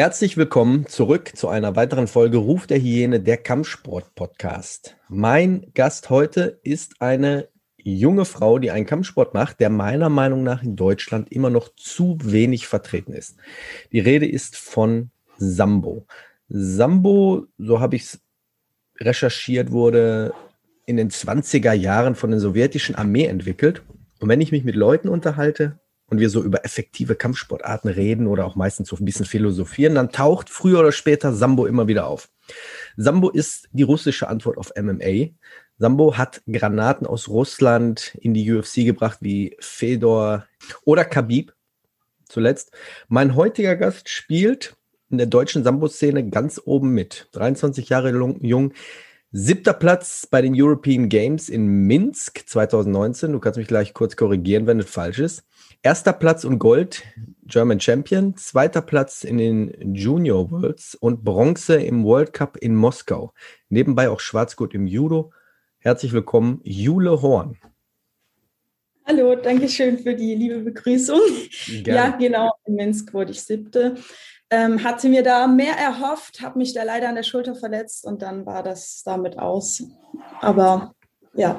Herzlich willkommen zurück zu einer weiteren Folge Ruf der Hyäne, der Kampfsport-Podcast. Mein Gast heute ist eine junge Frau, die einen Kampfsport macht, der meiner Meinung nach in Deutschland immer noch zu wenig vertreten ist. Die Rede ist von Sambo. Sambo, so habe ich es recherchiert, wurde in den 20er Jahren von der sowjetischen Armee entwickelt. Und wenn ich mich mit Leuten unterhalte, und wir so über effektive Kampfsportarten reden oder auch meistens so ein bisschen philosophieren, dann taucht früher oder später Sambo immer wieder auf. Sambo ist die russische Antwort auf MMA. Sambo hat Granaten aus Russland in die UFC gebracht, wie Fedor oder Khabib zuletzt. Mein heutiger Gast spielt in der deutschen Sambo-Szene ganz oben mit. 23 Jahre jung, Siebter Platz bei den European Games in Minsk 2019. Du kannst mich gleich kurz korrigieren, wenn es falsch ist. Erster Platz und Gold, German Champion. Zweiter Platz in den Junior Worlds und Bronze im World Cup in Moskau. Nebenbei auch Schwarzgurt im Judo. Herzlich willkommen, Jule Horn. Hallo, danke schön für die liebe Begrüßung. Gerne. Ja, genau, in Minsk wurde ich siebte. Ähm, hatte mir da mehr erhofft, habe mich da leider an der Schulter verletzt und dann war das damit aus. Aber ja.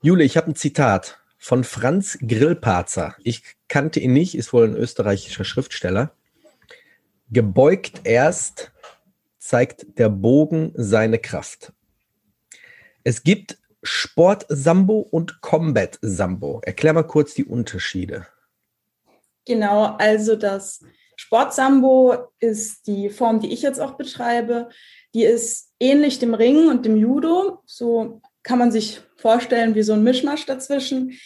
Jule, ich habe ein Zitat von Franz Grillparzer. Ich kannte ihn nicht, ist wohl ein österreichischer Schriftsteller. Gebeugt erst zeigt der Bogen seine Kraft. Es gibt Sport-Sambo und Combat-Sambo. Erklär mal kurz die Unterschiede. Genau, also das Sport-Sambo ist die Form, die ich jetzt auch betreibe. Die ist ähnlich dem Ringen und dem Judo. So kann man sich vorstellen wie so ein Mischmasch dazwischen.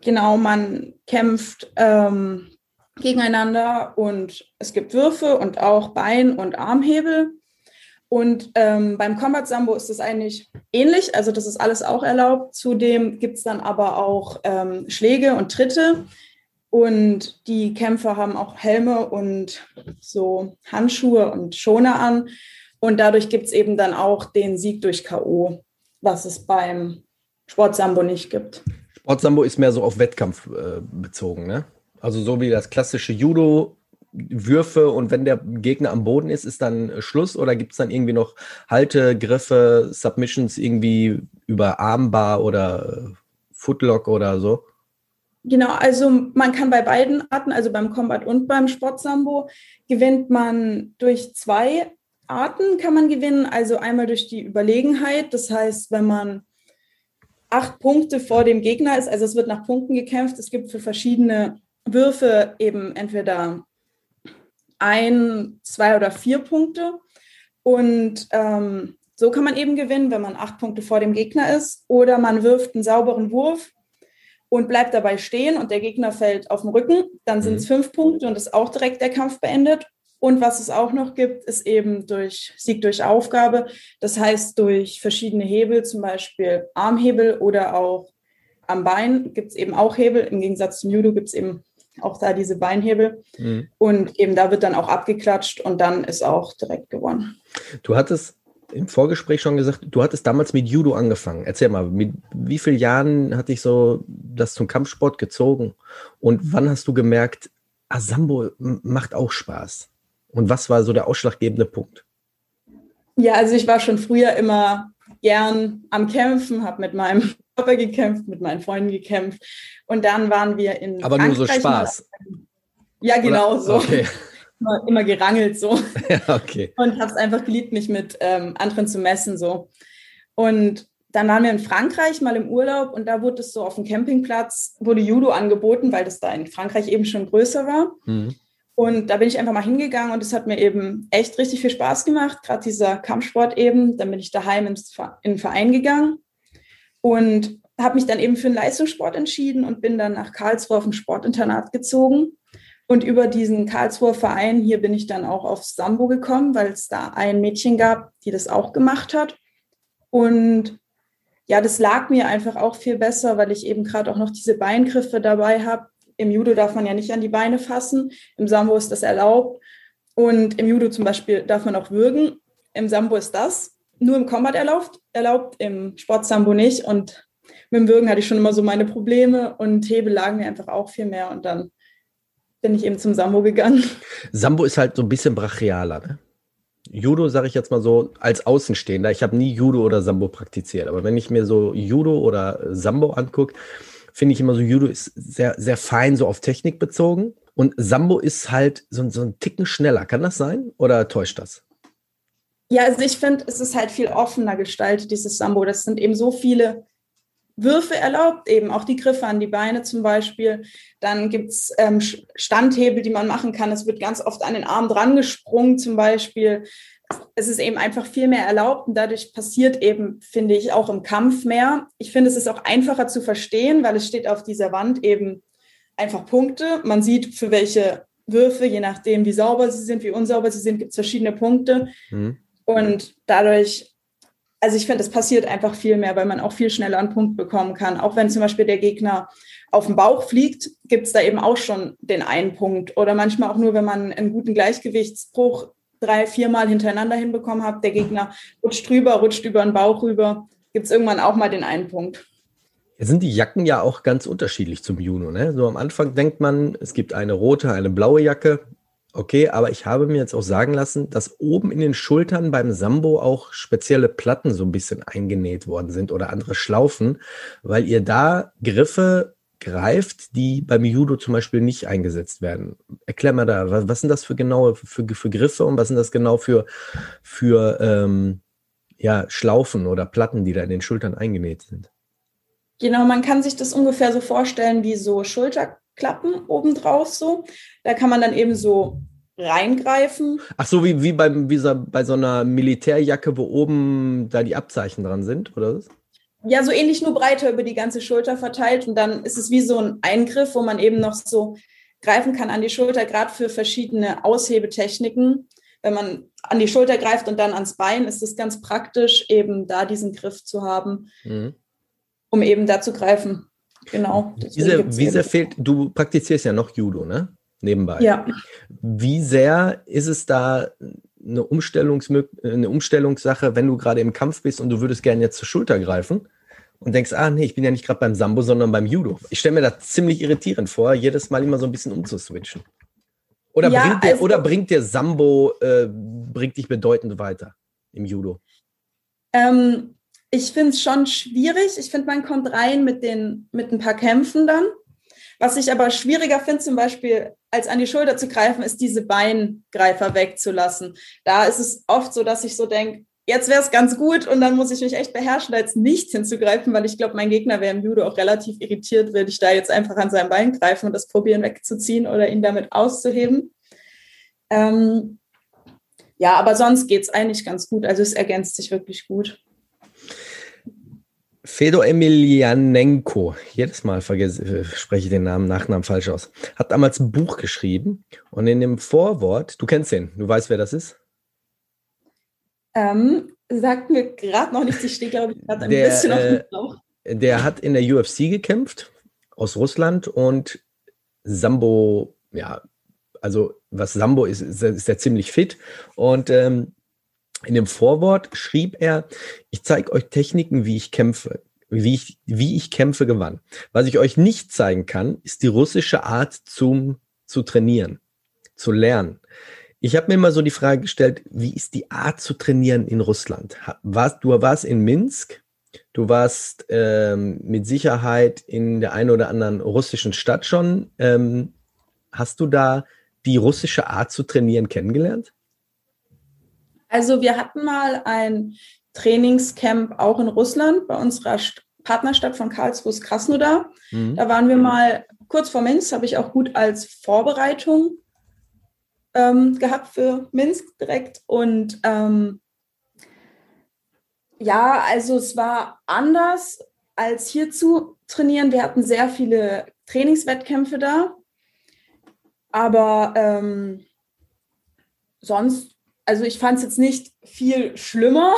Genau, man kämpft ähm, gegeneinander und es gibt Würfe und auch Bein- und Armhebel. Und ähm, beim Combat Sambo ist es eigentlich ähnlich, also das ist alles auch erlaubt. Zudem gibt es dann aber auch ähm, Schläge und Tritte. Und die Kämpfer haben auch Helme und so Handschuhe und Schoner an. Und dadurch gibt es eben dann auch den Sieg durch K.O., was es beim Sportsambo nicht gibt. Sportsambo ist mehr so auf Wettkampf äh, bezogen, ne? Also so wie das klassische Judo, Würfe und wenn der Gegner am Boden ist, ist dann Schluss oder gibt es dann irgendwie noch Halte, Griffe, Submissions irgendwie über Armbar oder Footlock oder so? Genau, also man kann bei beiden Arten, also beim Combat und beim Sportsambo, gewinnt man durch zwei Arten kann man gewinnen. Also einmal durch die Überlegenheit. Das heißt, wenn man acht Punkte vor dem Gegner ist, also es wird nach Punkten gekämpft. Es gibt für verschiedene Würfe eben entweder ein, zwei oder vier Punkte. Und ähm, so kann man eben gewinnen, wenn man acht Punkte vor dem Gegner ist. Oder man wirft einen sauberen Wurf und bleibt dabei stehen und der Gegner fällt auf den Rücken, dann sind es mhm. fünf Punkte und ist auch direkt der Kampf beendet. Und was es auch noch gibt, ist eben durch Sieg durch Aufgabe. Das heißt, durch verschiedene Hebel, zum Beispiel Armhebel oder auch am Bein gibt es eben auch Hebel. Im Gegensatz zum Judo gibt es eben auch da diese Beinhebel. Mhm. Und eben da wird dann auch abgeklatscht und dann ist auch direkt gewonnen. Du hattest im Vorgespräch schon gesagt, du hattest damals mit Judo angefangen. Erzähl mal, mit wie vielen Jahren hat dich so das zum Kampfsport gezogen? Und wann hast du gemerkt, ah, Sambo macht auch Spaß? Und was war so der ausschlaggebende Punkt? Ja, also ich war schon früher immer gern am Kämpfen, habe mit meinem Papa gekämpft, mit meinen Freunden gekämpft. Und dann waren wir in. Aber Frankreich nur so Spaß. Ja, genau Oder? so. Okay immer, immer gerangelt so. Ja, okay. Und habe es einfach geliebt, mich mit ähm, anderen zu messen so. Und dann waren wir in Frankreich mal im Urlaub und da wurde es so auf dem Campingplatz, wurde Judo angeboten, weil das da in Frankreich eben schon größer war. Mhm. Und da bin ich einfach mal hingegangen und es hat mir eben echt richtig viel Spaß gemacht, gerade dieser Kampfsport eben. Dann bin ich daheim ins, in den Verein gegangen und habe mich dann eben für den Leistungssport entschieden und bin dann nach Karlsruhe auf ein Sportinternat gezogen. Und über diesen Karlsruher Verein hier bin ich dann auch aufs Sambo gekommen, weil es da ein Mädchen gab, die das auch gemacht hat. Und ja, das lag mir einfach auch viel besser, weil ich eben gerade auch noch diese Beingriffe dabei habe. Im Judo darf man ja nicht an die Beine fassen, im Sambo ist das erlaubt. Und im Judo zum Beispiel darf man auch würgen. Im Sambo ist das nur im Combat erlaubt, erlaubt im Sportsambo nicht. Und mit dem Würgen hatte ich schon immer so meine Probleme und Hebel lagen mir einfach auch viel mehr. Und dann bin ich eben zum Sambo gegangen. Sambo ist halt so ein bisschen brachialer, ne? Judo, sage ich jetzt mal so, als Außenstehender. Ich habe nie Judo oder Sambo praktiziert, aber wenn ich mir so Judo oder Sambo angucke, finde ich immer so, Judo ist sehr, sehr fein, so auf Technik bezogen. Und Sambo ist halt so, so ein Ticken schneller. Kann das sein? Oder täuscht das? Ja, also ich finde, es ist halt viel offener gestaltet, dieses Sambo. Das sind eben so viele Würfe erlaubt, eben auch die Griffe an die Beine zum Beispiel. Dann gibt es ähm, Standhebel, die man machen kann. Es wird ganz oft an den Arm dran gesprungen zum Beispiel. Es ist eben einfach viel mehr erlaubt und dadurch passiert eben, finde ich, auch im Kampf mehr. Ich finde, es ist auch einfacher zu verstehen, weil es steht auf dieser Wand eben einfach Punkte. Man sieht, für welche Würfe, je nachdem, wie sauber sie sind, wie unsauber sie sind, gibt es verschiedene Punkte. Mhm. Und dadurch also ich finde, es passiert einfach viel mehr, weil man auch viel schneller einen Punkt bekommen kann. Auch wenn zum Beispiel der Gegner auf den Bauch fliegt, gibt es da eben auch schon den einen Punkt. Oder manchmal auch nur, wenn man einen guten Gleichgewichtsbruch drei, viermal hintereinander hinbekommen hat, der Gegner rutscht drüber, rutscht über den Bauch rüber, gibt es irgendwann auch mal den einen Punkt. Sind die Jacken ja auch ganz unterschiedlich zum Juno. Ne? So am Anfang denkt man, es gibt eine rote, eine blaue Jacke. Okay, aber ich habe mir jetzt auch sagen lassen, dass oben in den Schultern beim Sambo auch spezielle Platten so ein bisschen eingenäht worden sind oder andere Schlaufen, weil ihr da Griffe greift, die beim Judo zum Beispiel nicht eingesetzt werden. Erklär mal da, was, was sind das für genaue für, für Griffe und was sind das genau für, für ähm, ja, Schlaufen oder Platten, die da in den Schultern eingenäht sind? Genau, man kann sich das ungefähr so vorstellen wie so Schulter Klappen obendrauf so. Da kann man dann eben so reingreifen. Ach so, wie, wie, beim, wie so, bei so einer Militärjacke, wo oben da die Abzeichen dran sind, oder was? Ja, so ähnlich, nur breiter über die ganze Schulter verteilt. Und dann ist es wie so ein Eingriff, wo man eben noch so greifen kann an die Schulter, gerade für verschiedene Aushebetechniken. Wenn man an die Schulter greift und dann ans Bein, ist es ganz praktisch, eben da diesen Griff zu haben, mhm. um eben da zu greifen. Genau. Wie sehr, wie sehr fehlt, du praktizierst ja noch Judo, ne? Nebenbei. Ja. Wie sehr ist es da eine, Umstellungsmö eine Umstellungssache, wenn du gerade im Kampf bist und du würdest gerne jetzt zur Schulter greifen und denkst, ah nee, ich bin ja nicht gerade beim Sambo, sondern beim Judo. Ich stelle mir das ziemlich irritierend vor, jedes Mal immer so ein bisschen umzuswitchen. Oder, ja, bringt, dir, also, oder bringt dir Sambo, äh, bringt dich bedeutend weiter im Judo? Ähm, ich finde es schon schwierig. Ich finde, man kommt rein mit, den, mit ein paar Kämpfen dann. Was ich aber schwieriger finde, zum Beispiel, als an die Schulter zu greifen, ist diese Beingreifer wegzulassen. Da ist es oft so, dass ich so denke, jetzt wäre es ganz gut und dann muss ich mich echt beherrschen, da jetzt nicht hinzugreifen, weil ich glaube, mein Gegner wäre im Judo auch relativ irritiert, würde ich da jetzt einfach an sein Bein greifen und das probieren wegzuziehen oder ihn damit auszuheben. Ähm, ja, aber sonst geht es eigentlich ganz gut. Also es ergänzt sich wirklich gut. Fedor Emelianenko, jedes Mal vergesse, äh, spreche ich den Namen, Nachnamen falsch aus, hat damals ein Buch geschrieben und in dem Vorwort, du kennst ihn, du weißt, wer das ist? Ähm, sagt mir gerade noch nicht, ich stehe, glaube ich, gerade ein der, bisschen auf dem äh, Bauch. Der hat in der UFC gekämpft, aus Russland und Sambo, ja, also was Sambo ist, ist, ist er ziemlich fit und ähm, in dem Vorwort schrieb er, ich zeige euch Techniken, wie ich kämpfe, wie ich, wie ich kämpfe gewann. Was ich euch nicht zeigen kann, ist die russische Art zum, zu trainieren, zu lernen. Ich habe mir immer so die Frage gestellt, wie ist die Art zu trainieren in Russland? Warst, du warst in Minsk, du warst ähm, mit Sicherheit in der einen oder anderen russischen Stadt schon. Ähm, hast du da die russische Art zu trainieren kennengelernt? Also wir hatten mal ein Trainingscamp auch in Russland bei unserer Partnerstadt von Karlsruhe Krasnodar. Mhm. Da waren wir mal kurz vor Minsk, habe ich auch gut als Vorbereitung ähm, gehabt für Minsk direkt. Und ähm, ja, also es war anders als hier zu trainieren. Wir hatten sehr viele Trainingswettkämpfe da. Aber ähm, sonst, also ich fand es jetzt nicht viel schlimmer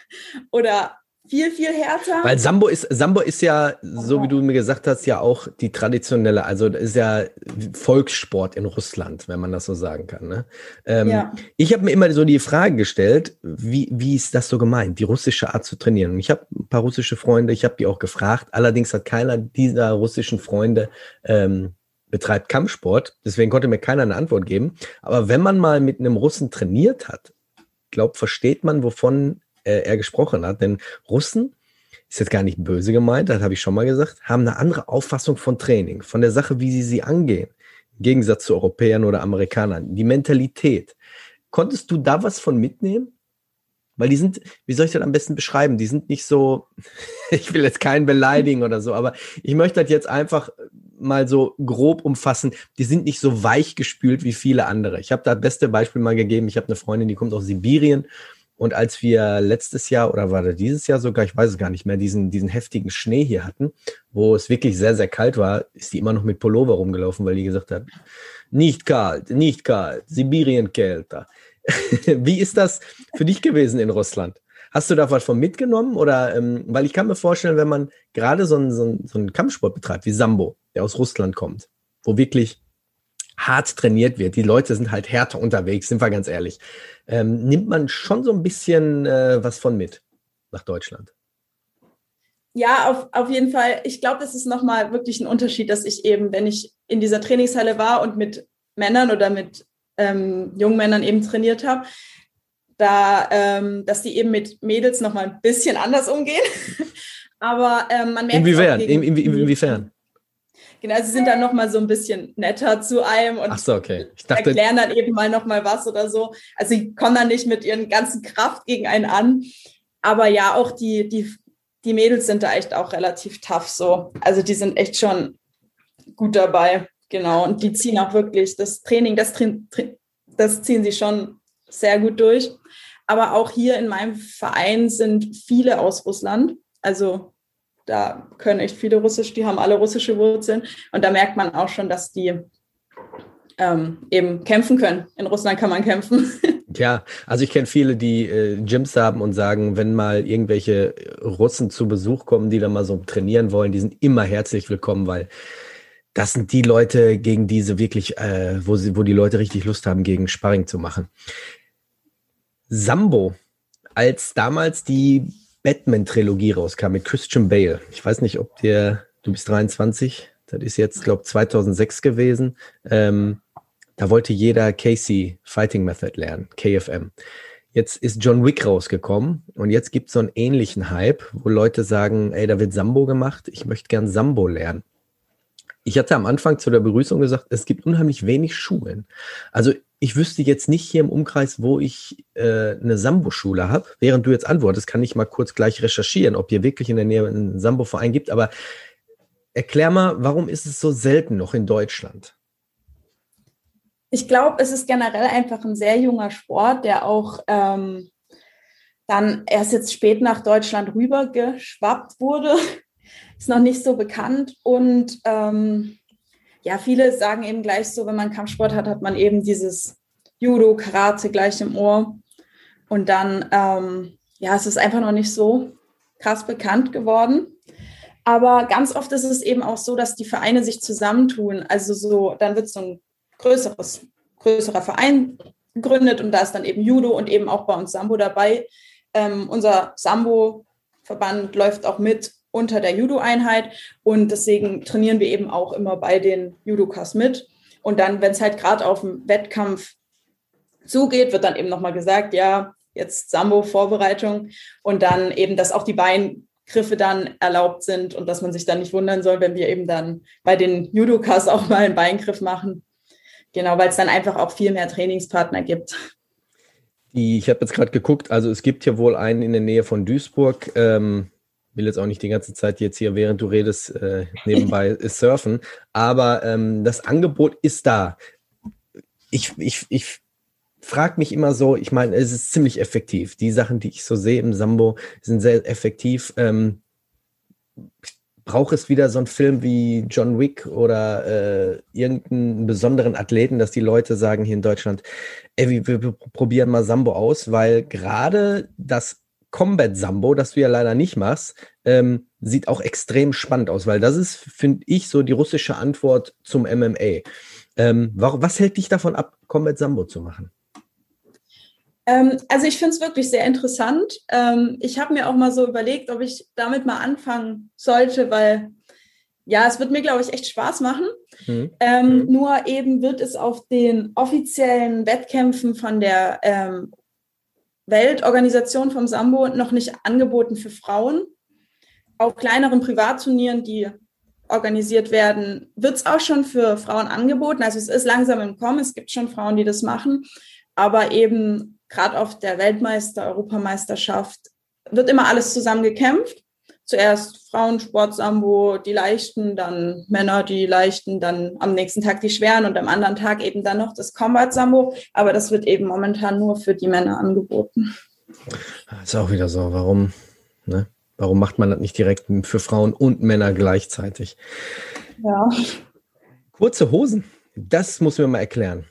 oder viel, viel härter. Weil Sambo ist, Sambo ist ja, so wie du mir gesagt hast, ja auch die traditionelle, also ist ja Volkssport in Russland, wenn man das so sagen kann. Ne? Ähm, ja. Ich habe mir immer so die Frage gestellt, wie, wie ist das so gemeint, die russische Art zu trainieren? Und ich habe ein paar russische Freunde, ich habe die auch gefragt. Allerdings hat keiner dieser russischen Freunde ähm, betreibt Kampfsport, deswegen konnte mir keiner eine Antwort geben. Aber wenn man mal mit einem Russen trainiert hat, glaubt, versteht man, wovon äh, er gesprochen hat. Denn Russen, ist jetzt gar nicht böse gemeint, das habe ich schon mal gesagt, haben eine andere Auffassung von Training, von der Sache, wie sie sie angehen. Im Gegensatz zu Europäern oder Amerikanern. Die Mentalität. Konntest du da was von mitnehmen? Weil die sind, wie soll ich das am besten beschreiben? Die sind nicht so, ich will jetzt keinen beleidigen oder so, aber ich möchte das jetzt einfach mal so grob umfassen. Die sind nicht so weich gespült wie viele andere. Ich habe da das beste Beispiel mal gegeben. Ich habe eine Freundin, die kommt aus Sibirien und als wir letztes Jahr oder war das dieses Jahr sogar, ich weiß es gar nicht mehr, diesen, diesen heftigen Schnee hier hatten, wo es wirklich sehr, sehr kalt war, ist die immer noch mit Pullover rumgelaufen, weil die gesagt hat, nicht kalt, nicht kalt, Sibirien kälter. Wie ist das für dich gewesen in Russland? Hast du da was von mitgenommen? Oder, ähm, weil ich kann mir vorstellen, wenn man gerade so einen, so, einen, so einen Kampfsport betreibt, wie Sambo, der aus Russland kommt, wo wirklich hart trainiert wird, die Leute sind halt härter unterwegs, sind wir ganz ehrlich ähm, nimmt man schon so ein bisschen äh, was von mit nach Deutschland. Ja, auf, auf jeden Fall. Ich glaube, das ist nochmal wirklich ein Unterschied, dass ich eben, wenn ich in dieser Trainingshalle war und mit Männern oder mit ähm, jungen Männern eben trainiert habe, da, ähm, dass die eben mit Mädels nochmal ein bisschen anders umgehen. Aber ähm, man merkt. Inwiefern? In, in, inwiefern? Genau, sie sind dann nochmal so ein bisschen netter zu einem und so, okay. dachte, erklären dann eben mal nochmal was oder so. Also sie kommen dann nicht mit ihren ganzen Kraft gegen einen an. Aber ja, auch die, die, die Mädels sind da echt auch relativ tough so. Also die sind echt schon gut dabei. Genau. Und die ziehen auch wirklich das Training, das, das ziehen sie schon sehr gut durch. Aber auch hier in meinem Verein sind viele aus Russland. Also da können echt viele Russisch, die haben alle russische Wurzeln. Und da merkt man auch schon, dass die ähm, eben kämpfen können. In Russland kann man kämpfen. Ja, also ich kenne viele, die äh, Gyms haben und sagen, wenn mal irgendwelche Russen zu Besuch kommen, die da mal so trainieren wollen, die sind immer herzlich willkommen, weil das sind die Leute, gegen diese wirklich, äh, wo, sie, wo die Leute richtig Lust haben, gegen Sparring zu machen. Sambo, als damals die Batman-Trilogie rauskam mit Christian Bale. Ich weiß nicht, ob der, du bist 23, das ist jetzt, glaube ich, 2006 gewesen. Ähm, da wollte jeder Casey Fighting Method lernen, KFM. Jetzt ist John Wick rausgekommen und jetzt gibt es so einen ähnlichen Hype, wo Leute sagen, ey, da wird Sambo gemacht, ich möchte gern Sambo lernen. Ich hatte am Anfang zu der Begrüßung gesagt, es gibt unheimlich wenig Schulen. Also ich wüsste jetzt nicht hier im Umkreis, wo ich äh, eine Sambo-Schule habe. Während du jetzt antwortest, kann ich mal kurz gleich recherchieren, ob hier wirklich in der Nähe einen Sambo-Verein gibt. Aber erklär mal, warum ist es so selten noch in Deutschland? Ich glaube, es ist generell einfach ein sehr junger Sport, der auch ähm, dann erst jetzt spät nach Deutschland rübergeschwappt wurde. ist noch nicht so bekannt und ähm, ja, viele sagen eben gleich so, wenn man Kampfsport hat, hat man eben dieses Judo, Karate gleich im Ohr. Und dann, ähm, ja, es ist einfach noch nicht so krass bekannt geworden. Aber ganz oft ist es eben auch so, dass die Vereine sich zusammentun. Also so, dann wird so ein größeres, größerer Verein gegründet und da ist dann eben Judo und eben auch bei uns Sambo dabei. Ähm, unser Sambo-Verband läuft auch mit unter der Judo-Einheit und deswegen trainieren wir eben auch immer bei den Judokas mit. Und dann, wenn es halt gerade auf dem Wettkampf zugeht, wird dann eben nochmal gesagt, ja, jetzt Sambo-Vorbereitung und dann eben, dass auch die Beingriffe dann erlaubt sind und dass man sich dann nicht wundern soll, wenn wir eben dann bei den Judokas auch mal einen Beingriff machen. Genau, weil es dann einfach auch viel mehr Trainingspartner gibt. ich habe jetzt gerade geguckt, also es gibt hier wohl einen in der Nähe von Duisburg. Ähm, will jetzt auch nicht die ganze Zeit jetzt hier, während du redest, äh, nebenbei surfen, aber ähm, das Angebot ist da. ich, ich, ich frage mich immer so, ich meine, es ist ziemlich effektiv. Die Sachen, die ich so sehe im Sambo, sind sehr effektiv. Ähm, braucht es wieder so einen Film wie John Wick oder äh, irgendeinen besonderen Athleten, dass die Leute sagen hier in Deutschland, ey, wir, wir, wir probieren mal Sambo aus, weil gerade das Combat Sambo, das du ja leider nicht machst, ähm, sieht auch extrem spannend aus, weil das ist, finde ich, so die russische Antwort zum MMA. Ähm, was hält dich davon ab, Combat Sambo zu machen? Ähm, also ich finde es wirklich sehr interessant. Ähm, ich habe mir auch mal so überlegt, ob ich damit mal anfangen sollte, weil ja, es wird mir, glaube ich, echt Spaß machen. Mhm. Ähm, mhm. Nur eben wird es auf den offiziellen Wettkämpfen von der ähm, Weltorganisation vom Sambo noch nicht angeboten für Frauen. Auf kleineren Privatturnieren, die organisiert werden, wird es auch schon für Frauen angeboten. Also es ist langsam im Kommen, es gibt schon Frauen, die das machen, aber eben gerade auf der Weltmeister, Europameisterschaft wird immer alles zusammen gekämpft. Zuerst Frauensport, Sambo, die Leichten, dann Männer, die Leichten, dann am nächsten Tag die Schweren und am anderen Tag eben dann noch das Combat Sambo. Aber das wird eben momentan nur für die Männer angeboten. Ist auch wieder so. Warum, ne? Warum macht man das nicht direkt für Frauen und Männer gleichzeitig? Ja. Kurze Hosen, das muss mir mal erklären.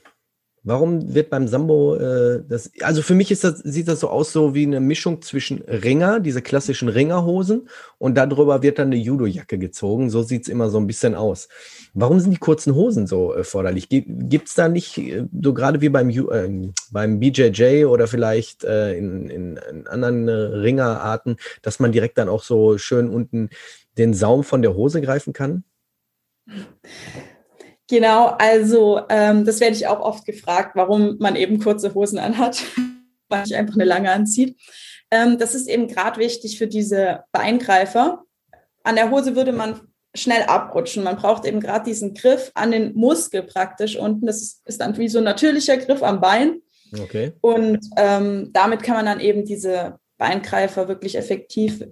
Warum wird beim Sambo äh, das? Also für mich ist das, sieht das so aus, so wie eine Mischung zwischen Ringer, diese klassischen Ringerhosen, und darüber wird dann eine Judo-Jacke gezogen. So sieht's immer so ein bisschen aus. Warum sind die kurzen Hosen so erforderlich? Äh, Gibt's da nicht, äh, so gerade wie beim, äh, beim BJJ oder vielleicht äh, in, in, in anderen äh, Ringerarten, dass man direkt dann auch so schön unten den Saum von der Hose greifen kann? Genau, also ähm, das werde ich auch oft gefragt, warum man eben kurze Hosen anhat, weil ich einfach eine lange anzieht. Ähm, das ist eben gerade wichtig für diese Beingreifer. An der Hose würde man schnell abrutschen. Man braucht eben gerade diesen Griff an den Muskel praktisch unten. Das ist, ist, dann wie so ein natürlicher Griff am Bein. Okay. Und ähm, damit kann man dann eben diese Beingreifer wirklich effektiv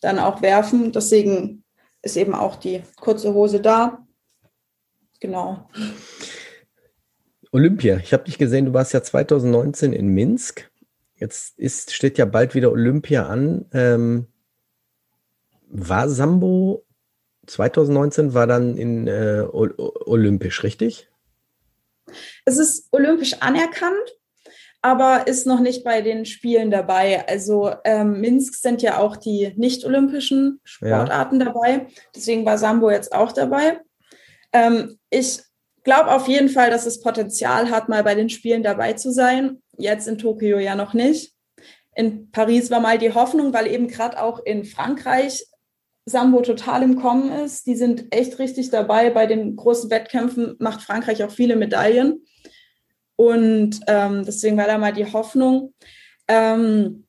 dann auch werfen. Deswegen ist eben auch die kurze Hose da. Genau. Olympia. Ich habe dich gesehen, du warst ja 2019 in Minsk. Jetzt ist, steht ja bald wieder Olympia an. Ähm, war Sambo 2019 war dann in äh, olympisch, richtig? Es ist olympisch anerkannt, aber ist noch nicht bei den Spielen dabei. Also ähm, Minsk sind ja auch die nicht-olympischen Sportarten ja. dabei. Deswegen war Sambo jetzt auch dabei. Ähm, ich glaube auf jeden Fall, dass es Potenzial hat, mal bei den Spielen dabei zu sein. Jetzt in Tokio ja noch nicht. In Paris war mal die Hoffnung, weil eben gerade auch in Frankreich Sambo total im Kommen ist. Die sind echt richtig dabei. Bei den großen Wettkämpfen macht Frankreich auch viele Medaillen. Und ähm, deswegen war da mal die Hoffnung. Ähm,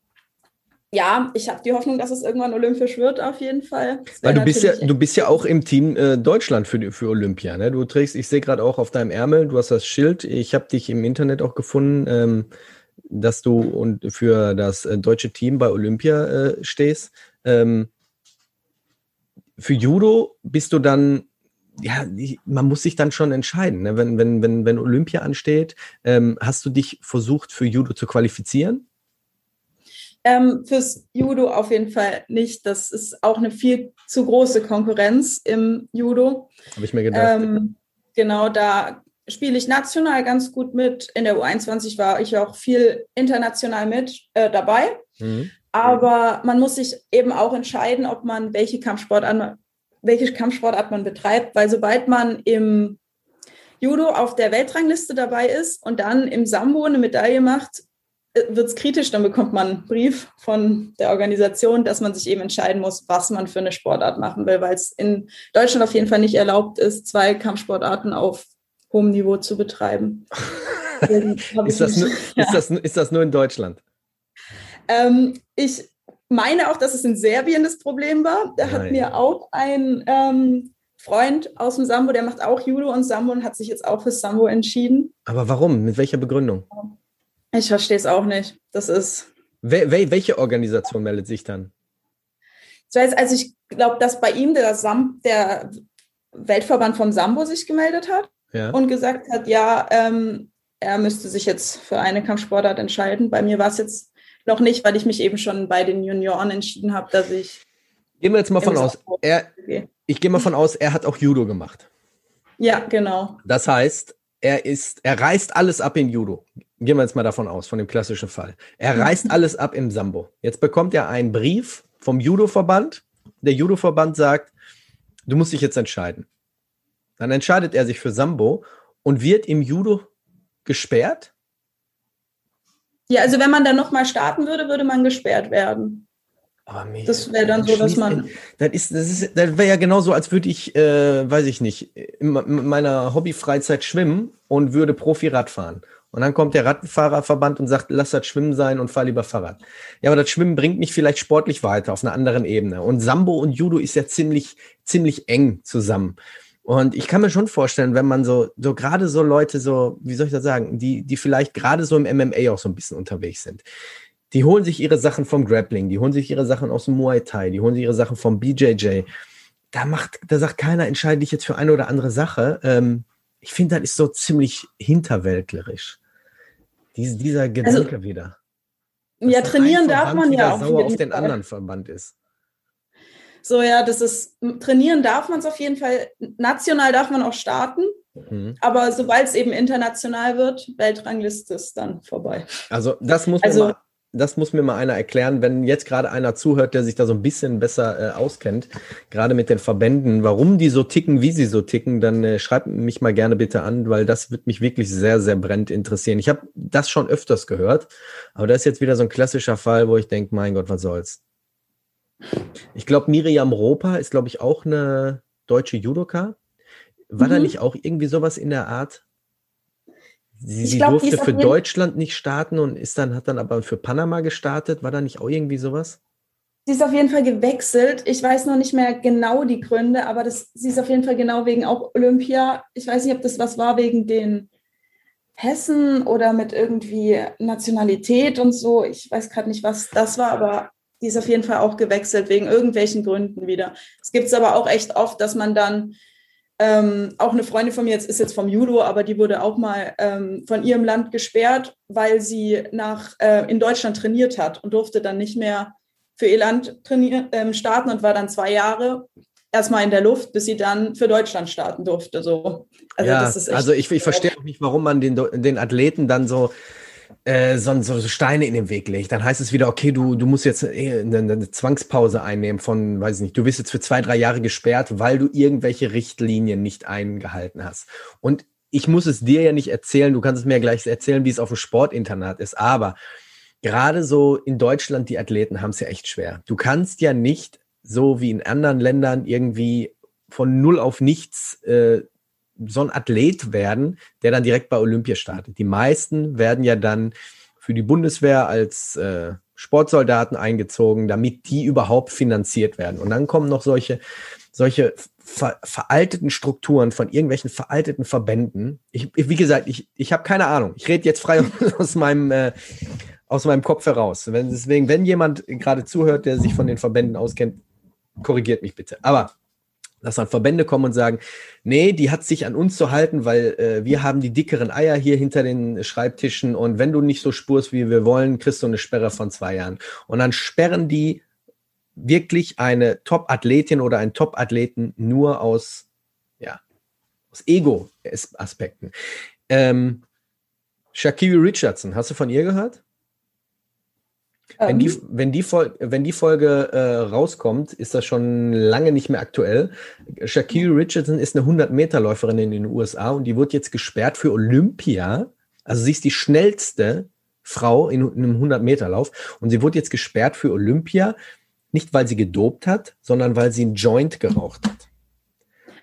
ja, ich habe die Hoffnung, dass es irgendwann olympisch wird, auf jeden Fall. Weil du bist ja, du bist ja auch im Team äh, Deutschland für, für Olympia. Ne? Du trägst, ich sehe gerade auch auf deinem Ärmel, du hast das Schild. Ich habe dich im Internet auch gefunden, ähm, dass du und für das äh, deutsche Team bei Olympia äh, stehst. Ähm, für Judo bist du dann ja, man muss sich dann schon entscheiden. Ne? Wenn, wenn, wenn, wenn Olympia ansteht, ähm, hast du dich versucht, für Judo zu qualifizieren? Ähm, fürs Judo auf jeden Fall nicht. Das ist auch eine viel zu große Konkurrenz im Judo. Habe ich mir gedacht. Ähm, genau, da spiele ich national ganz gut mit. In der U21 war ich auch viel international mit äh, dabei. Mhm. Aber man muss sich eben auch entscheiden, ob man welche Kampfsportart, welche Kampfsportart man betreibt, weil sobald man im Judo auf der Weltrangliste dabei ist und dann im Sambo eine Medaille macht, wird es kritisch, dann bekommt man einen Brief von der Organisation, dass man sich eben entscheiden muss, was man für eine Sportart machen will, weil es in Deutschland auf jeden Fall nicht erlaubt ist, zwei Kampfsportarten auf hohem Niveau zu betreiben. ist, das nur, ja. ist, das, ist das nur in Deutschland? Ähm, ich meine auch, dass es in Serbien das Problem war. Da hat mir auch ein ähm, Freund aus dem Sambo, der macht auch Judo und Sambo und hat sich jetzt auch für Sambo entschieden. Aber warum? Mit welcher Begründung? Ich verstehe es auch nicht. Das ist. Wel welche Organisation meldet sich dann? Also ich glaube, dass bei ihm der, Sam der Weltverband vom Sambo sich gemeldet hat ja. und gesagt hat, ja, ähm, er müsste sich jetzt für eine Kampfsportart entscheiden. Bei mir war es jetzt noch nicht, weil ich mich eben schon bei den Junioren entschieden habe, dass ich. Gehen wir jetzt mal von aus. Er, ich gehe mal von aus, er hat auch Judo gemacht. Ja, genau. Das heißt, er ist, er reißt alles ab in Judo. Gehen wir jetzt mal davon aus, von dem klassischen Fall. Er mhm. reißt alles ab im Sambo. Jetzt bekommt er einen Brief vom Judo-Verband. Der Judo-Verband sagt, du musst dich jetzt entscheiden. Dann entscheidet er sich für Sambo und wird im Judo gesperrt? Ja, also wenn man dann nochmal starten würde, würde man gesperrt werden. Mir, das wäre dann so, dass man. Das, ist, das, ist, das wäre ja genauso, als würde ich, äh, weiß ich nicht, in meiner Hobbyfreizeit schwimmen und würde Profi-Rad fahren. Und dann kommt der Radfahrerverband und sagt, lass das Schwimmen sein und fahr lieber Fahrrad. Ja, aber das Schwimmen bringt mich vielleicht sportlich weiter auf einer anderen Ebene. Und Sambo und Judo ist ja ziemlich, ziemlich eng zusammen. Und ich kann mir schon vorstellen, wenn man so, so gerade so Leute, so, wie soll ich das sagen, die, die vielleicht gerade so im MMA auch so ein bisschen unterwegs sind, die holen sich ihre Sachen vom Grappling, die holen sich ihre Sachen aus dem Muay Thai, die holen sich ihre Sachen vom BJJ. Da macht, da sagt keiner, entscheide dich jetzt für eine oder andere Sache. Ähm, ich finde, das ist so ziemlich hinterwäldlerisch. Dies, dieser Gedanke also, wieder. Ja, trainieren darf man ja auch. Sauer auf den anderen Verband ist. So, ja, das ist, trainieren darf man es auf jeden Fall. National darf man auch starten. Mhm. Aber sobald es eben international wird, Weltrangliste ist dann vorbei. Also das muss man also, mal das muss mir mal einer erklären, wenn jetzt gerade einer zuhört, der sich da so ein bisschen besser äh, auskennt, gerade mit den Verbänden, warum die so ticken, wie sie so ticken, dann äh, schreibt mich mal gerne bitte an, weil das wird mich wirklich sehr, sehr brennend interessieren. Ich habe das schon öfters gehört, aber das ist jetzt wieder so ein klassischer Fall, wo ich denke, mein Gott, was soll's. Ich glaube, Miriam Ropa ist, glaube ich, auch eine deutsche Judoka. War mhm. da nicht auch irgendwie sowas in der Art? Sie, sie glaub, durfte für Deutschland nicht starten und ist dann, hat dann aber für Panama gestartet. War da nicht auch irgendwie sowas? Sie ist auf jeden Fall gewechselt. Ich weiß noch nicht mehr genau die Gründe, aber das, sie ist auf jeden Fall genau wegen auch Olympia. Ich weiß nicht, ob das was war wegen den Hessen oder mit irgendwie Nationalität und so. Ich weiß gerade nicht, was das war, aber die ist auf jeden Fall auch gewechselt wegen irgendwelchen Gründen wieder. Es gibt es aber auch echt oft, dass man dann ähm, auch eine Freundin von mir jetzt ist jetzt vom Judo, aber die wurde auch mal ähm, von ihrem Land gesperrt, weil sie nach äh, in Deutschland trainiert hat und durfte dann nicht mehr für ihr Land ähm, starten und war dann zwei Jahre erstmal in der Luft, bis sie dann für Deutschland starten durfte. So. Also, ja, also ich, ich verstehe auch nicht, warum man den, den Athleten dann so äh, so, so, Steine in den Weg legt, dann heißt es wieder, okay, du, du musst jetzt äh, eine, eine, Zwangspause einnehmen von, weiß ich nicht, du wirst jetzt für zwei, drei Jahre gesperrt, weil du irgendwelche Richtlinien nicht eingehalten hast. Und ich muss es dir ja nicht erzählen, du kannst es mir gleich erzählen, wie es auf dem Sportinternat ist, aber gerade so in Deutschland, die Athleten haben es ja echt schwer. Du kannst ja nicht so wie in anderen Ländern irgendwie von null auf nichts äh, so ein Athlet werden, der dann direkt bei Olympia startet. Die meisten werden ja dann für die Bundeswehr als äh, Sportsoldaten eingezogen, damit die überhaupt finanziert werden. Und dann kommen noch solche, solche ver veralteten Strukturen von irgendwelchen veralteten Verbänden. Ich, wie gesagt, ich, ich habe keine Ahnung. Ich rede jetzt frei aus meinem, äh, aus meinem Kopf heraus. Wenn, deswegen, wenn jemand gerade zuhört, der sich von den Verbänden auskennt, korrigiert mich bitte. Aber dass dann Verbände kommen und sagen, nee, die hat sich an uns zu halten, weil äh, wir haben die dickeren Eier hier hinter den Schreibtischen und wenn du nicht so spurst, wie wir wollen, kriegst du eine Sperre von zwei Jahren. Und dann sperren die wirklich eine Top-Athletin oder einen Top-Athleten nur aus, ja, aus Ego-Aspekten. Ähm, Shakiri Richardson, hast du von ihr gehört? Wenn die, ähm. wenn die, Fol wenn die Folge äh, rauskommt, ist das schon lange nicht mehr aktuell. Shakiri Richardson ist eine 100-Meter-Läuferin in den USA und die wird jetzt gesperrt für Olympia. Also sie ist die schnellste Frau in, in einem 100-Meter-Lauf und sie wurde jetzt gesperrt für Olympia, nicht weil sie gedopt hat, sondern weil sie einen Joint geraucht hat.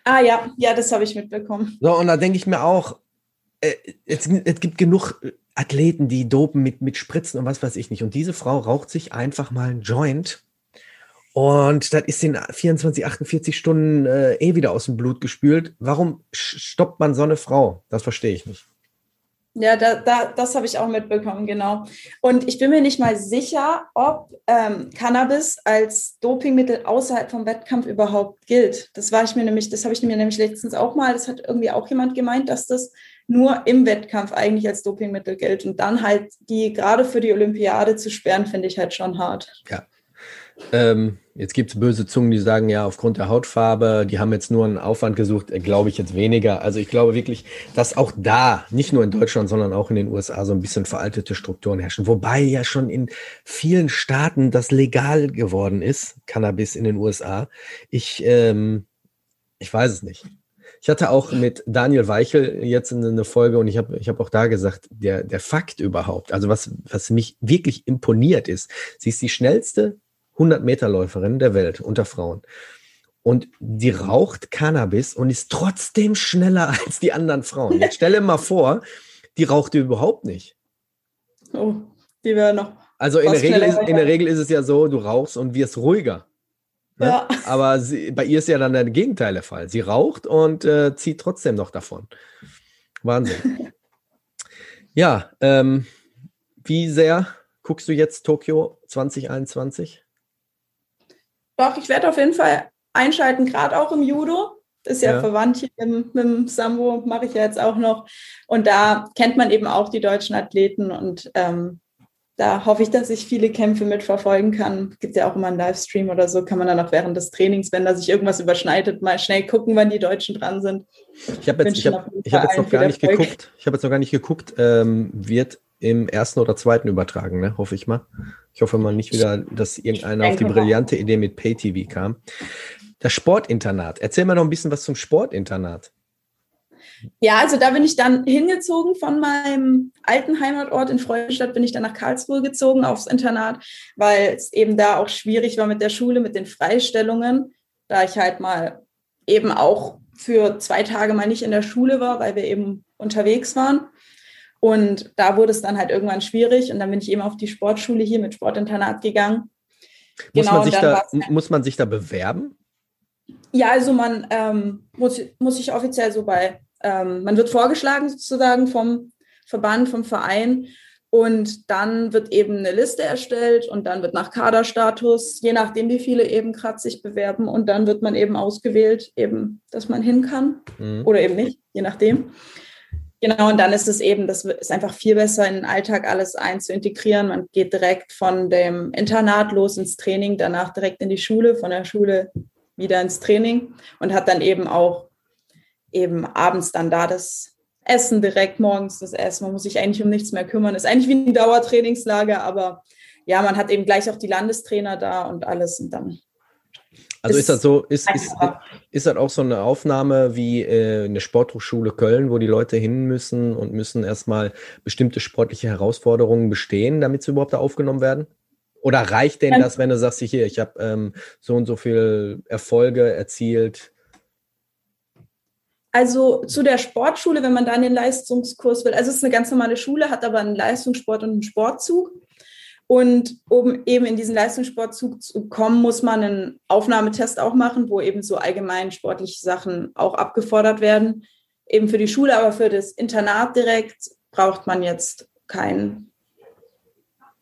Ah ja, ja, das habe ich mitbekommen. So, und da denke ich mir auch, äh, es, es gibt genug Athleten, die dopen mit, mit Spritzen und was weiß ich nicht. Und diese Frau raucht sich einfach mal ein Joint. Und das ist in 24, 48 Stunden äh, eh wieder aus dem Blut gespült. Warum stoppt man so eine Frau? Das verstehe ich nicht. Ja, da, da, das habe ich auch mitbekommen, genau. Und ich bin mir nicht mal sicher, ob ähm, Cannabis als Dopingmittel außerhalb vom Wettkampf überhaupt gilt. Das war ich mir nämlich, das habe ich mir nämlich letztens auch mal, das hat irgendwie auch jemand gemeint, dass das nur im Wettkampf eigentlich als Dopingmittel gilt. Und dann halt die gerade für die Olympiade zu sperren, finde ich halt schon hart. Ja. Ähm, jetzt gibt es böse Zungen, die sagen, ja, aufgrund der Hautfarbe, die haben jetzt nur einen Aufwand gesucht, äh, glaube ich jetzt weniger. Also ich glaube wirklich, dass auch da, nicht nur in Deutschland, sondern auch in den USA so ein bisschen veraltete Strukturen herrschen. Wobei ja schon in vielen Staaten das legal geworden ist, Cannabis in den USA. Ich, ähm, ich weiß es nicht. Ich hatte auch mit Daniel Weichel jetzt eine Folge und ich habe ich hab auch da gesagt, der, der Fakt überhaupt, also was, was mich wirklich imponiert ist, sie ist die schnellste 100-Meter-Läuferin der Welt unter Frauen. Und die raucht Cannabis und ist trotzdem schneller als die anderen Frauen. Jetzt stelle mal vor, die raucht überhaupt nicht. Oh, die wäre noch. Also in der, Regel ist, in der Regel ist es ja so, du rauchst und wirst ruhiger. Ne? Ja. Aber sie, bei ihr ist ja dann der Gegenteil der Fall. Sie raucht und äh, zieht trotzdem noch davon. Wahnsinn. ja, ähm, wie sehr guckst du jetzt Tokio 2021? Doch, ich werde auf jeden Fall einschalten, gerade auch im Judo. Ist ja, ja. verwandt hier mit, mit dem Sambo, mache ich ja jetzt auch noch. Und da kennt man eben auch die deutschen Athleten und ähm, da hoffe ich, dass ich viele Kämpfe mitverfolgen kann. Gibt ja auch immer einen Livestream oder so, kann man dann auch während des Trainings, wenn da sich irgendwas überschneidet, mal schnell gucken, wann die Deutschen dran sind. Ich habe jetzt, ich hab, ich hab jetzt noch gar nicht Erfolg. geguckt. Ich habe jetzt noch gar nicht geguckt. Ähm, wird im ersten oder zweiten übertragen, ne? hoffe ich mal. Ich hoffe mal nicht wieder, dass irgendeiner auf die brillante Idee mit Pay-TV kam. Das Sportinternat. Erzähl mal noch ein bisschen was zum Sportinternat. Ja, also da bin ich dann hingezogen von meinem alten Heimatort in Freudenstadt, bin ich dann nach Karlsruhe gezogen aufs Internat, weil es eben da auch schwierig war mit der Schule, mit den Freistellungen, da ich halt mal eben auch für zwei Tage mal nicht in der Schule war, weil wir eben unterwegs waren. Und da wurde es dann halt irgendwann schwierig und dann bin ich eben auf die Sportschule hier mit Sportinternat gegangen. Muss, genau, man, sich da, muss man sich da bewerben? Ja, also man ähm, muss, muss sich offiziell so bei ähm, man wird vorgeschlagen sozusagen vom Verband, vom Verein und dann wird eben eine Liste erstellt und dann wird nach Kaderstatus, je nachdem, wie viele eben gerade sich bewerben und dann wird man eben ausgewählt, eben, dass man hin kann mhm. oder eben nicht, je nachdem. Genau, und dann ist es eben, das ist einfach viel besser in den Alltag alles einzuintegrieren. Man geht direkt von dem Internat los ins Training, danach direkt in die Schule, von der Schule wieder ins Training und hat dann eben auch eben abends dann da das Essen direkt, morgens das Essen. Man muss sich eigentlich um nichts mehr kümmern. Ist eigentlich wie ein Dauertrainingslager, aber ja, man hat eben gleich auch die Landestrainer da und alles und dann. Also ist das so, ist, ist, ist das auch so eine Aufnahme wie äh, eine Sporthochschule Köln, wo die Leute hin müssen und müssen erstmal bestimmte sportliche Herausforderungen bestehen, damit sie überhaupt da aufgenommen werden? Oder reicht denn das, wenn du sagst, hier, ich habe ähm, so und so viel Erfolge erzielt, also zu der Sportschule, wenn man da in den Leistungskurs will. Also es ist eine ganz normale Schule, hat aber einen Leistungssport und einen Sportzug. Und um eben in diesen Leistungssportzug zu kommen, muss man einen Aufnahmetest auch machen, wo eben so allgemein sportliche Sachen auch abgefordert werden. Eben für die Schule, aber für das Internat direkt braucht man jetzt keinen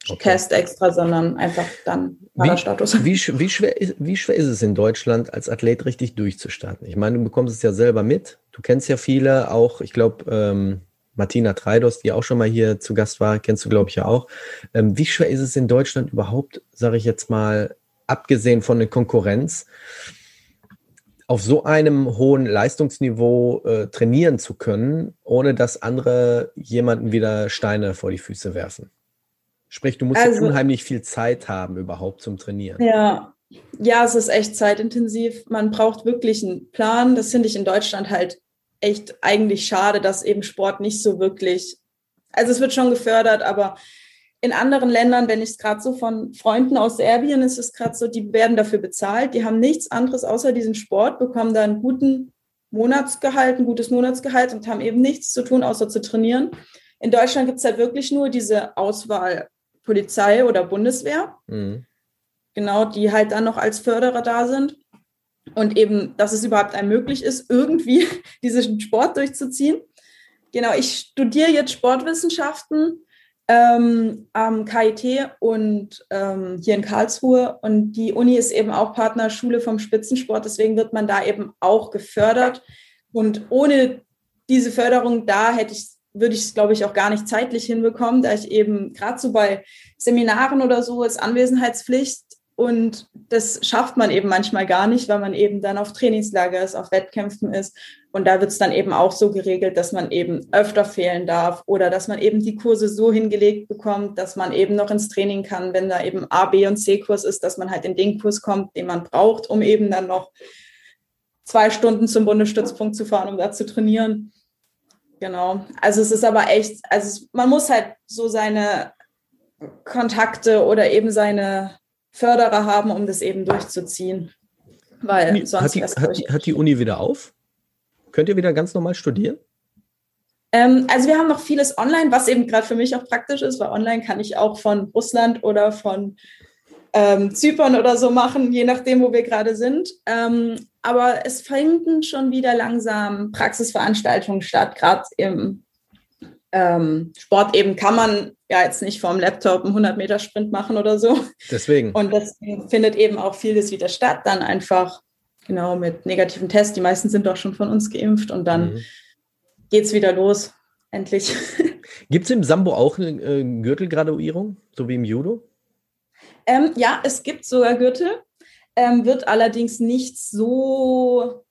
okay. Test extra, sondern einfach dann Status. Wie, wie, wie, schwer ist, wie schwer ist es in Deutschland, als Athlet richtig durchzustarten? Ich meine, du bekommst es ja selber mit. Du kennst ja viele, auch, ich glaube, ähm, Martina Treidos, die auch schon mal hier zu Gast war, kennst du, glaube ich, ja auch. Ähm, wie schwer ist es in Deutschland überhaupt, sage ich jetzt mal, abgesehen von der Konkurrenz, auf so einem hohen Leistungsniveau äh, trainieren zu können, ohne dass andere jemanden wieder Steine vor die Füße werfen? Sprich, du musst also, unheimlich viel Zeit haben überhaupt zum Trainieren. Ja, ja, es ist echt zeitintensiv. Man braucht wirklich einen Plan. Das finde ich in Deutschland halt echt eigentlich schade, dass eben Sport nicht so wirklich, also es wird schon gefördert, aber in anderen Ländern, wenn ich es gerade so von Freunden aus Serbien, ist es gerade so, die werden dafür bezahlt, die haben nichts anderes außer diesen Sport, bekommen da einen guten Monatsgehalt, ein gutes Monatsgehalt und haben eben nichts zu tun, außer zu trainieren. In Deutschland gibt es halt wirklich nur diese Auswahl Polizei oder Bundeswehr. Mhm. Genau, die halt dann noch als Förderer da sind. Und eben, dass es überhaupt einem möglich ist, irgendwie diesen Sport durchzuziehen. Genau, ich studiere jetzt Sportwissenschaften ähm, am KIT und ähm, hier in Karlsruhe. Und die Uni ist eben auch Partnerschule vom Spitzensport. Deswegen wird man da eben auch gefördert. Und ohne diese Förderung da hätte ich, würde ich es, glaube ich, auch gar nicht zeitlich hinbekommen, da ich eben gerade so bei Seminaren oder so ist Anwesenheitspflicht und das schafft man eben manchmal gar nicht, weil man eben dann auf Trainingslager ist, auf Wettkämpfen ist. Und da wird es dann eben auch so geregelt, dass man eben öfter fehlen darf oder dass man eben die Kurse so hingelegt bekommt, dass man eben noch ins Training kann, wenn da eben A, B und C-Kurs ist, dass man halt in den Kurs kommt, den man braucht, um eben dann noch zwei Stunden zum Bundesstützpunkt zu fahren, um da zu trainieren. Genau. Also es ist aber echt, also es, man muss halt so seine Kontakte oder eben seine Förderer haben, um das eben durchzuziehen. Weil sonst hat die, hat, die, hat die Uni wieder auf? Könnt ihr wieder ganz normal studieren? Ähm, also wir haben noch vieles online, was eben gerade für mich auch praktisch ist, weil online kann ich auch von Russland oder von ähm, Zypern oder so machen, je nachdem, wo wir gerade sind. Ähm, aber es finden schon wieder langsam Praxisveranstaltungen statt, gerade im ähm, Sport eben kann man ja jetzt nicht vom Laptop einen 100-Meter-Sprint machen oder so. Deswegen. Und deswegen findet eben auch vieles wieder statt, dann einfach genau mit negativen Tests. Die meisten sind doch schon von uns geimpft und dann mhm. geht es wieder los, endlich. Gibt es im Sambo auch eine äh, Gürtelgraduierung, so wie im Judo? Ähm, ja, es gibt sogar Gürtel, ähm, wird allerdings nicht so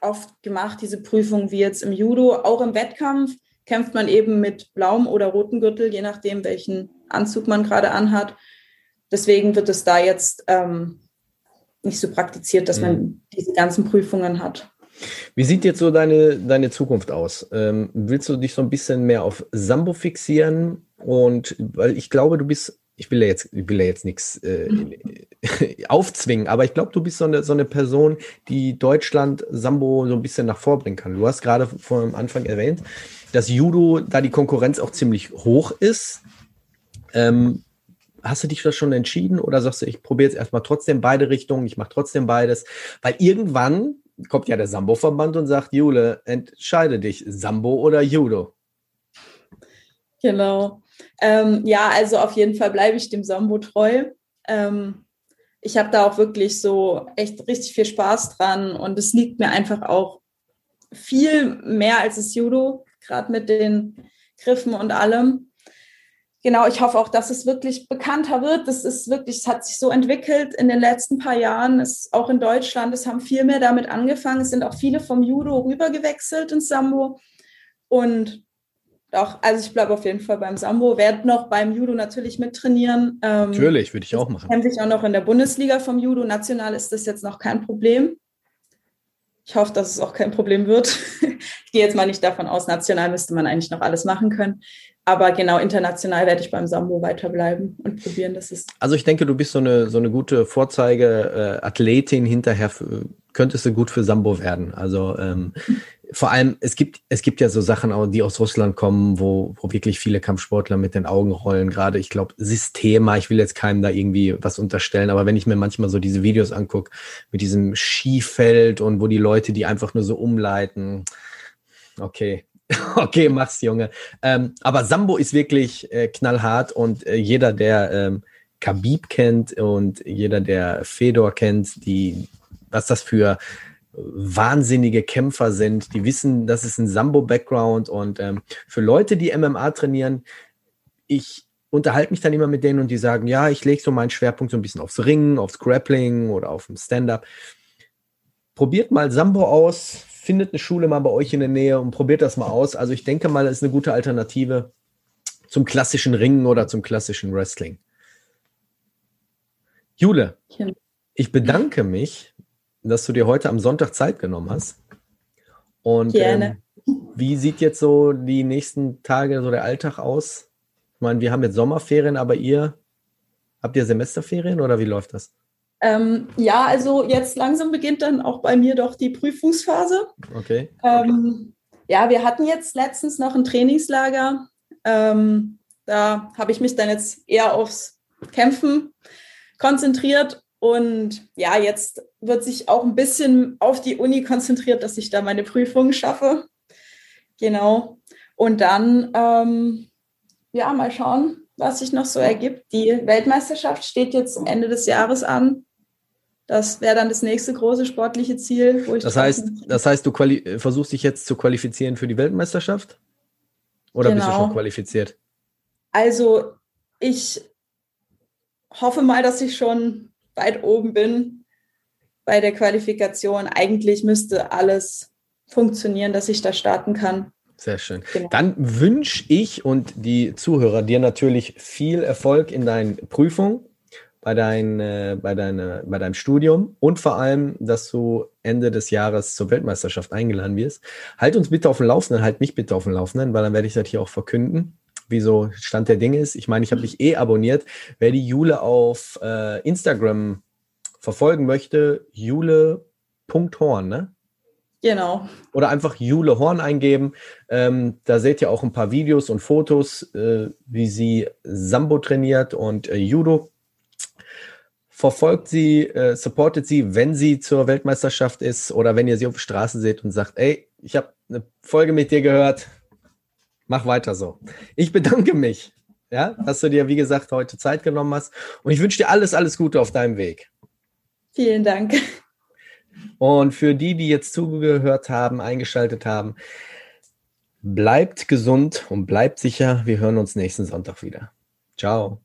oft gemacht, diese Prüfung wie jetzt im Judo. Auch im Wettkampf kämpft man eben mit blauem oder rotem Gürtel, je nachdem, welchen Anzug man gerade anhat. Deswegen wird es da jetzt ähm, nicht so praktiziert, dass man mhm. diese ganzen Prüfungen hat. Wie sieht jetzt so deine, deine Zukunft aus? Ähm, willst du dich so ein bisschen mehr auf Sambo fixieren? Und weil ich glaube, du bist, ich will ja jetzt, ich will ja jetzt nichts äh, aufzwingen, aber ich glaube, du bist so eine, so eine Person, die Deutschland Sambo so ein bisschen nach vorbringen kann. Du hast gerade vor am Anfang erwähnt, dass Judo, da die Konkurrenz auch ziemlich hoch ist, ähm, hast du dich das schon entschieden oder sagst du, ich probiere jetzt erstmal trotzdem beide Richtungen, ich mache trotzdem beides? Weil irgendwann kommt ja der Sambo-Verband und sagt, Jule, entscheide dich, Sambo oder Judo. Genau. Ähm, ja, also auf jeden Fall bleibe ich dem Sambo treu. Ähm, ich habe da auch wirklich so echt richtig viel Spaß dran und es liegt mir einfach auch viel mehr als das Judo gerade mit den Griffen und allem. Genau, ich hoffe auch, dass es wirklich bekannter wird. Das ist wirklich, es hat sich so entwickelt in den letzten paar Jahren. Es, auch in Deutschland, es haben viel mehr damit angefangen. Es sind auch viele vom Judo rübergewechselt ins Sambo. Und doch, also ich bleibe auf jeden Fall beim Sambo, werde noch beim Judo natürlich mittrainieren. Ähm, natürlich, würde ich auch machen. Kämpfe ich auch noch in der Bundesliga vom Judo. National ist das jetzt noch kein Problem. Ich hoffe, dass es auch kein Problem wird. ich gehe jetzt mal nicht davon aus, national müsste man eigentlich noch alles machen können. Aber genau, international werde ich beim Sambo weiterbleiben und probieren, dass es. Also ich denke, du bist so eine, so eine gute Vorzeige-Athletin hinterher, für, könntest du gut für Sambo werden. Also ähm, vor allem, es gibt, es gibt ja so Sachen, die aus Russland kommen, wo, wo wirklich viele Kampfsportler mit den Augen rollen. Gerade, ich glaube, Systema, ich will jetzt keinem da irgendwie was unterstellen, aber wenn ich mir manchmal so diese Videos angucke mit diesem Skifeld und wo die Leute die einfach nur so umleiten, okay. Okay, mach's, Junge. Ähm, aber Sambo ist wirklich äh, knallhart und äh, jeder, der ähm, Khabib kennt und jeder, der Fedor kennt, die, was das für wahnsinnige Kämpfer sind, die wissen, das ist ein Sambo-Background und ähm, für Leute, die MMA trainieren, ich unterhalte mich dann immer mit denen und die sagen, ja, ich lege so meinen Schwerpunkt so ein bisschen aufs Ringen, aufs Grappling oder auf dem Stand-up. Probiert mal Sambo aus, findet eine Schule mal bei euch in der Nähe und probiert das mal aus. Also ich denke mal, das ist eine gute Alternative zum klassischen Ringen oder zum klassischen Wrestling. Jule, ich bedanke mich dass du dir heute am Sonntag Zeit genommen hast. Und Gerne. Ähm, wie sieht jetzt so die nächsten Tage so der Alltag aus? Ich meine, wir haben jetzt Sommerferien, aber ihr habt ihr Semesterferien oder wie läuft das? Ähm, ja, also jetzt langsam beginnt dann auch bei mir doch die Prüfungsphase. Okay. Ähm, ja, wir hatten jetzt letztens noch ein Trainingslager. Ähm, da habe ich mich dann jetzt eher aufs Kämpfen konzentriert und ja, jetzt wird sich auch ein bisschen auf die Uni konzentriert, dass ich da meine Prüfungen schaffe. Genau. Und dann, ähm, ja, mal schauen, was sich noch so ergibt. Die Weltmeisterschaft steht jetzt Ende des Jahres an. Das wäre dann das nächste große sportliche Ziel, wo ich. Das heißt, das heißt, du versuchst dich jetzt zu qualifizieren für die Weltmeisterschaft? Oder genau. bist du schon genau. qualifiziert? Also ich hoffe mal, dass ich schon weit oben bin bei der Qualifikation. Eigentlich müsste alles funktionieren, dass ich da starten kann. Sehr schön. Genau. Dann wünsche ich und die Zuhörer dir natürlich viel Erfolg in deinen Prüfungen, bei, dein, äh, bei, deine, bei deinem Studium und vor allem, dass du Ende des Jahres zur Weltmeisterschaft eingeladen wirst. Halt uns bitte auf dem Laufenden, halt mich bitte auf dem Laufenden, weil dann werde ich das hier auch verkünden wie so Stand der Dinge ist. Ich meine, ich habe dich eh abonniert. Wer die Jule auf äh, Instagram verfolgen möchte, jule.horn, ne? Genau. Oder einfach Jule Horn eingeben. Ähm, da seht ihr auch ein paar Videos und Fotos, äh, wie sie Sambo trainiert und äh, Judo. Verfolgt sie, äh, supportet sie, wenn sie zur Weltmeisterschaft ist oder wenn ihr sie auf der Straße seht und sagt, ey, ich habe eine Folge mit dir gehört, Mach weiter so. Ich bedanke mich, ja, dass du dir, wie gesagt, heute Zeit genommen hast. Und ich wünsche dir alles, alles Gute auf deinem Weg. Vielen Dank. Und für die, die jetzt zugehört haben, eingeschaltet haben, bleibt gesund und bleibt sicher. Wir hören uns nächsten Sonntag wieder. Ciao.